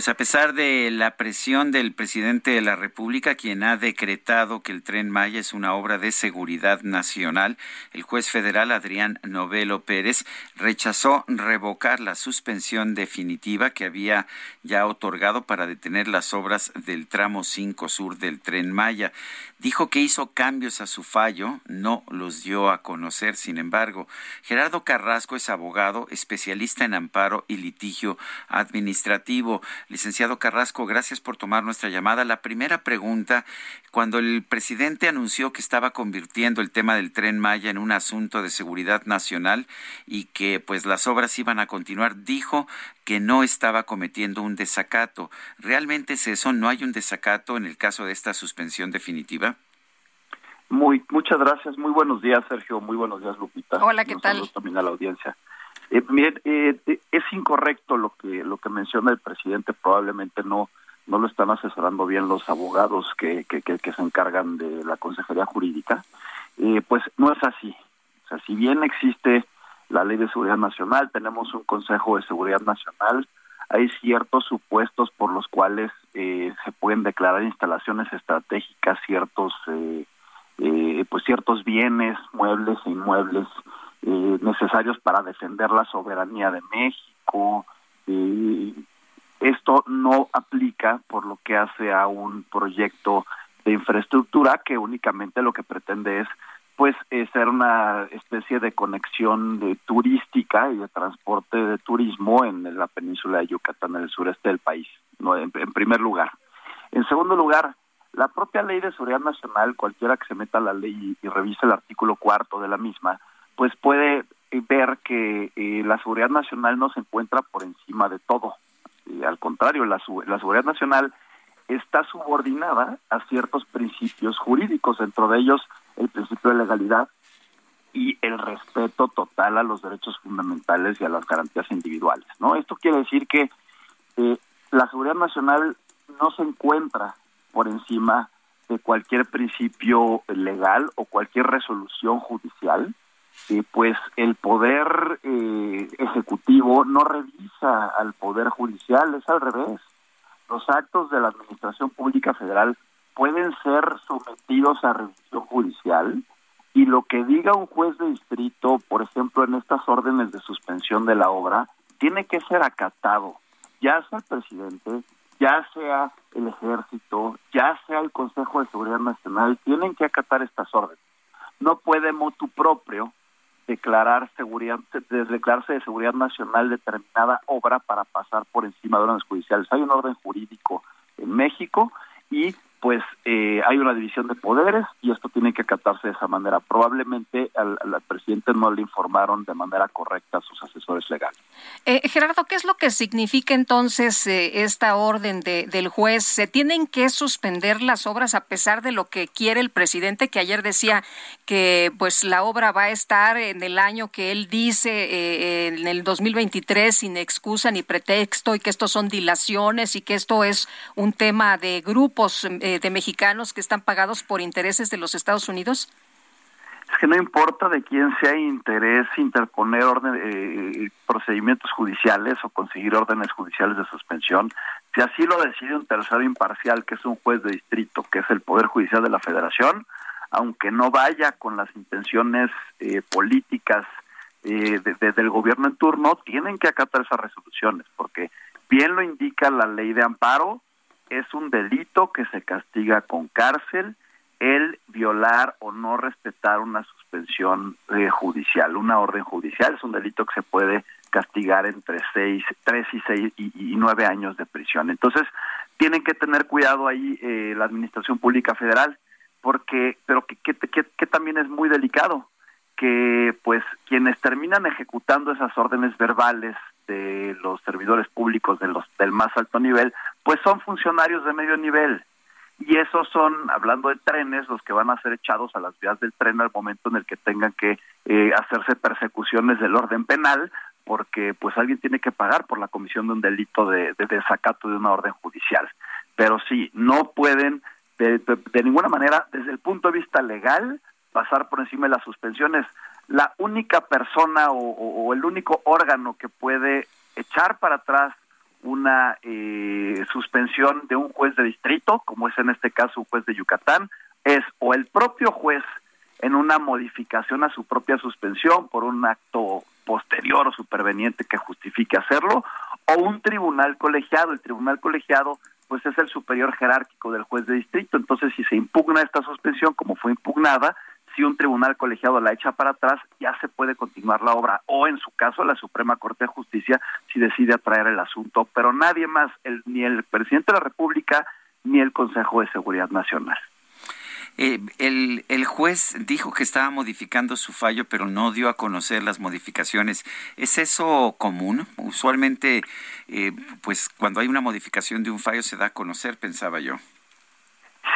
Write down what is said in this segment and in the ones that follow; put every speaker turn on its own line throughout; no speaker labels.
Pues a pesar de la presión del presidente de la República, quien ha decretado que el tren Maya es una obra de seguridad nacional, el juez federal Adrián Novelo Pérez rechazó revocar la suspensión definitiva que había ya otorgado para detener las obras del tramo 5 sur del tren Maya. Dijo que hizo cambios a su fallo, no los dio a conocer, sin embargo. Gerardo Carrasco es abogado, especialista en amparo y litigio administrativo. Licenciado Carrasco, gracias por tomar nuestra llamada. La primera pregunta, cuando el presidente anunció que estaba convirtiendo el tema del tren Maya en un asunto de seguridad nacional y que pues las obras iban a continuar, dijo que no estaba cometiendo un desacato. ¿Realmente es eso? ¿No hay un desacato en el caso de esta suspensión definitiva?
Muy, muchas gracias. Muy buenos días, Sergio. Muy buenos días, Lupita.
Hola, ¿qué tal?
también a la audiencia. Eh, eh, es incorrecto lo que lo que menciona el presidente. Probablemente no no lo están asesorando bien los abogados que, que, que, se encargan de la consejería jurídica. Eh, pues no es así. O sea, si bien existe la Ley de Seguridad Nacional, tenemos un Consejo de Seguridad Nacional, hay ciertos supuestos por los cuales eh, se pueden declarar instalaciones estratégicas, ciertos eh, eh, pues ciertos bienes, muebles e inmuebles eh, necesarios para defender la soberanía de México. Eh, esto no aplica por lo que hace a un proyecto de infraestructura que únicamente lo que pretende es pues ser una especie de conexión de turística y de transporte de turismo en la península de Yucatán, en el sureste del país, no en primer lugar. En segundo lugar, la propia ley de seguridad nacional, cualquiera que se meta a la ley y, revise el artículo cuarto de la misma, pues puede eh, ver que eh, la seguridad nacional no se encuentra por encima de todo. al contrario, la, la seguridad nacional está subordinada a ciertos principios jurídicos, dentro de ellos el principio de legalidad y el respeto total a los derechos fundamentales y a las garantías individuales. ¿no? Esto quiere decir que eh, la seguridad nacional no se encuentra por encima de cualquier principio legal o cualquier resolución judicial, eh, pues el poder eh, ejecutivo no revisa al poder judicial, es al revés. Los actos de la Administración Pública Federal pueden ser sometidos a revisión judicial y lo que diga un juez de distrito, por ejemplo, en estas órdenes de suspensión de la obra, tiene que ser acatado, ya sea el presidente, ya sea el ejército, ya sea el Consejo de Seguridad Nacional, tienen que acatar estas órdenes. No puede motu propio declarar seguridad, declararse de seguridad nacional determinada obra para pasar por encima de órdenes judiciales. Hay un orden jurídico en México y pues eh, hay una división de poderes y esto tiene que acatarse de esa manera. Probablemente al, presidente no le informaron de manera correcta a sus asesores legales.
Eh, Gerardo, ¿qué es lo que significa entonces eh, esta orden de, del juez? ¿Se tienen que suspender las obras a pesar de lo que quiere el presidente, que ayer decía que pues la obra va a estar en el año que él dice, en el 2023, sin excusa ni pretexto, y que estos son dilaciones y que esto es un tema de grupos? Eh, de mexicanos que están pagados por intereses de los Estados Unidos?
Es que no importa de quién sea interés interponer orden, eh, procedimientos judiciales o conseguir órdenes judiciales de suspensión, si así lo decide un tercero imparcial, que es un juez de distrito, que es el Poder Judicial de la Federación, aunque no vaya con las intenciones eh, políticas eh, del gobierno en turno, tienen que acatar esas resoluciones, porque bien lo indica la ley de amparo, es un delito que se castiga con cárcel el violar o no respetar una suspensión eh, judicial, una orden judicial, es un delito que se puede castigar entre seis, tres y seis y, nueve años de prisión. Entonces, tienen que tener cuidado ahí eh, la Administración Pública Federal, porque, pero que, que, que también es muy delicado, que pues quienes terminan ejecutando esas órdenes verbales de los servidores públicos de los del más alto nivel, pues son funcionarios de medio nivel. Y esos son, hablando de trenes, los que van a ser echados a las vías del tren al momento en el que tengan que eh, hacerse persecuciones del orden penal, porque pues alguien tiene que pagar por la comisión de un delito de, desacato de una orden judicial. Pero sí, no pueden de, ninguna manera, desde el punto de vista legal, pasar por encima de las suspensiones. La única persona o, el único órgano que puede echar para atrás una eh, suspensión de un juez de distrito, como es en este caso un juez de Yucatán, es o el propio juez en una modificación a su propia suspensión por un acto posterior o superveniente que justifique hacerlo, o un tribunal colegiado. El tribunal colegiado pues es el superior jerárquico del juez de distrito. Entonces, si se impugna esta suspensión como fue impugnada, si un tribunal colegiado la echa para atrás, ya se puede continuar la obra, o en su caso la Suprema Corte de Justicia si decide atraer el asunto, pero nadie más, el, ni el presidente de la República ni el Consejo de Seguridad Nacional.
Eh, el, el, juez dijo que estaba modificando su fallo, pero no dio a conocer las modificaciones. ¿Es eso común? Usualmente, eh, pues cuando hay una modificación de un fallo se da a conocer, pensaba yo.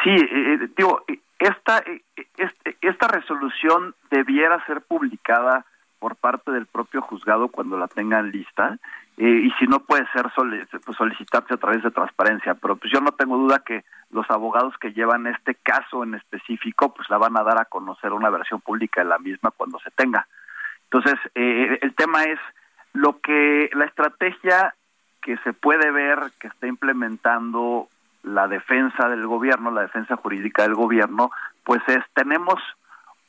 Sí, eh, digo, esta, este, esta resolución debiera ser publicada por parte del propio juzgado cuando la tengan lista eh, y si no puede ser pues solicitarse a través de transparencia. Pero pues yo no tengo duda que los abogados que llevan este caso en específico pues la van a dar a conocer una versión pública de la misma cuando se tenga. Entonces eh, el tema es lo que la estrategia que se puede ver que está implementando la defensa del gobierno, la defensa jurídica del gobierno, pues es, tenemos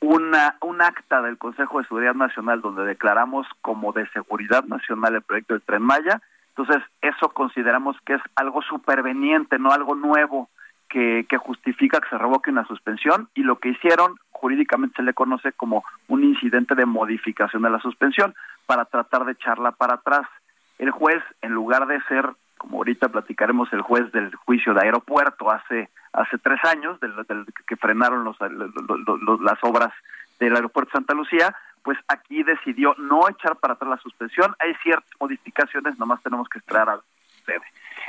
una, un acta del Consejo de Seguridad Nacional donde declaramos como de seguridad nacional el proyecto del Tren Maya, entonces eso consideramos que es algo superveniente, no algo nuevo que, que justifica que se revoque una suspensión y lo que hicieron jurídicamente se le conoce como un incidente de modificación de la suspensión para tratar de echarla para atrás. El juez, en lugar de ser como ahorita platicaremos el juez del juicio de aeropuerto hace hace tres años del, que frenaron los, las obras del aeropuerto Santa Lucía pues aquí decidió no echar para atrás la suspensión. Hay ciertas modificaciones nomás tenemos que esperar a ver.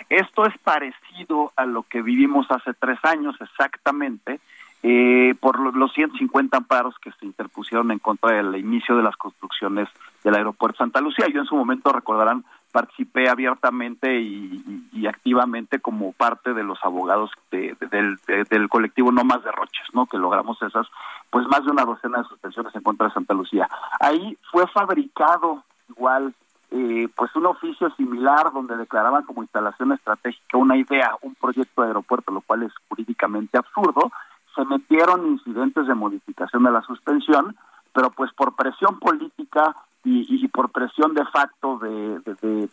Esto es parecido a lo que vivimos hace tres años exactamente eh, por los 150 amparos que se interpusieron en contra del inicio de las construcciones del aeropuerto Santa Lucía. Yo en su momento recordarán participé abiertamente y, activamente como parte de los abogados del, colectivo No Más Derroches, ¿no? que logramos esas, pues más de una docena de suspensiones en contra de Santa Lucía. Ahí fue fabricado igual eh, pues un oficio similar donde declaraban como instalación estratégica una idea, un proyecto de aeropuerto, lo cual es jurídicamente absurdo. Se metieron incidentes de modificación de la suspensión, pero pues por presión política y, por presión de facto de,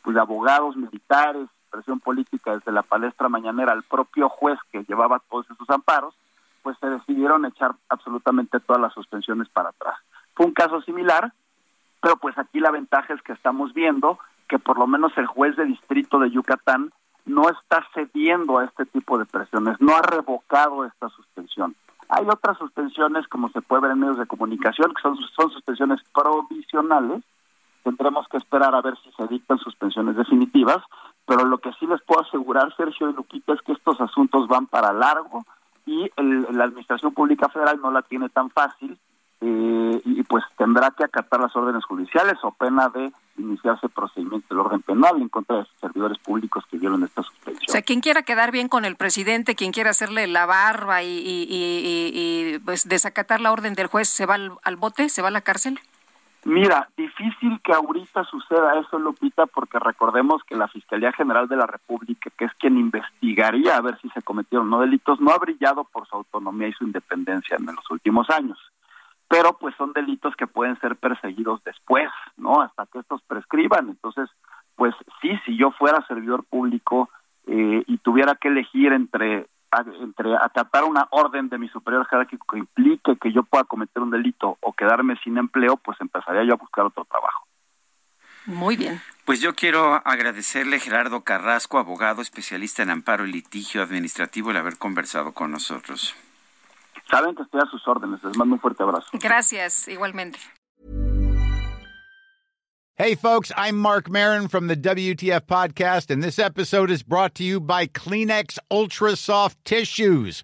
pues, de, abogados militares, presión política desde la palestra mañanera al propio juez que llevaba todos esos amparos, pues se decidieron echar absolutamente todas las suspensiones para atrás. Fue un caso similar, pero pues aquí la ventaja es que estamos viendo que por lo menos el juez de distrito de Yucatán no está cediendo a este tipo de presiones, no ha revocado esta suspensión. Hay otras suspensiones, como se puede ver en medios de comunicación, que son, son suspensiones provisionales. Tendremos que esperar a ver si se dictan suspensiones definitivas, pero lo que sí les puedo asegurar, Sergio y Lupita, es que estos asuntos van para largo y la Administración Pública Federal no la tiene tan fácil eh, y pues tendrá que acatar las órdenes judiciales o pena de iniciarse procedimiento del orden penal en contra de servidores públicos que dieron esta suspensión.
O sea, quien quiera quedar bien con el presidente, quien quiera hacerle la barba y, pues desacatar la orden del juez, ¿se va al, bote? ¿Se va a la cárcel?
Mira, difícil que ahorita suceda eso, Lupita, porque recordemos que la Fiscalía General de la República, que es quien investigaría a ver si se cometieron no delitos, no ha brillado por su autonomía y su independencia en los últimos años pero pues son delitos que pueden ser perseguidos después, ¿no? Hasta que estos prescriban. Entonces, pues sí, si yo fuera servidor público eh, y tuviera que elegir entre entre acatar una orden de mi superior jerárquico que implique que yo pueda cometer un delito o quedarme sin empleo, pues empezaría yo a buscar otro trabajo.
Muy bien.
Pues yo quiero agradecerle Gerardo Carrasco, abogado especialista en amparo y litigio administrativo, el haber conversado con nosotros.
Saben que estoy a sus órdenes. Les mando un fuerte abrazo.
Gracias, igualmente.
Hey, folks, I'm Mark Marin from the WTF Podcast, and this episode is brought to you by Kleenex Ultra Soft Tissues,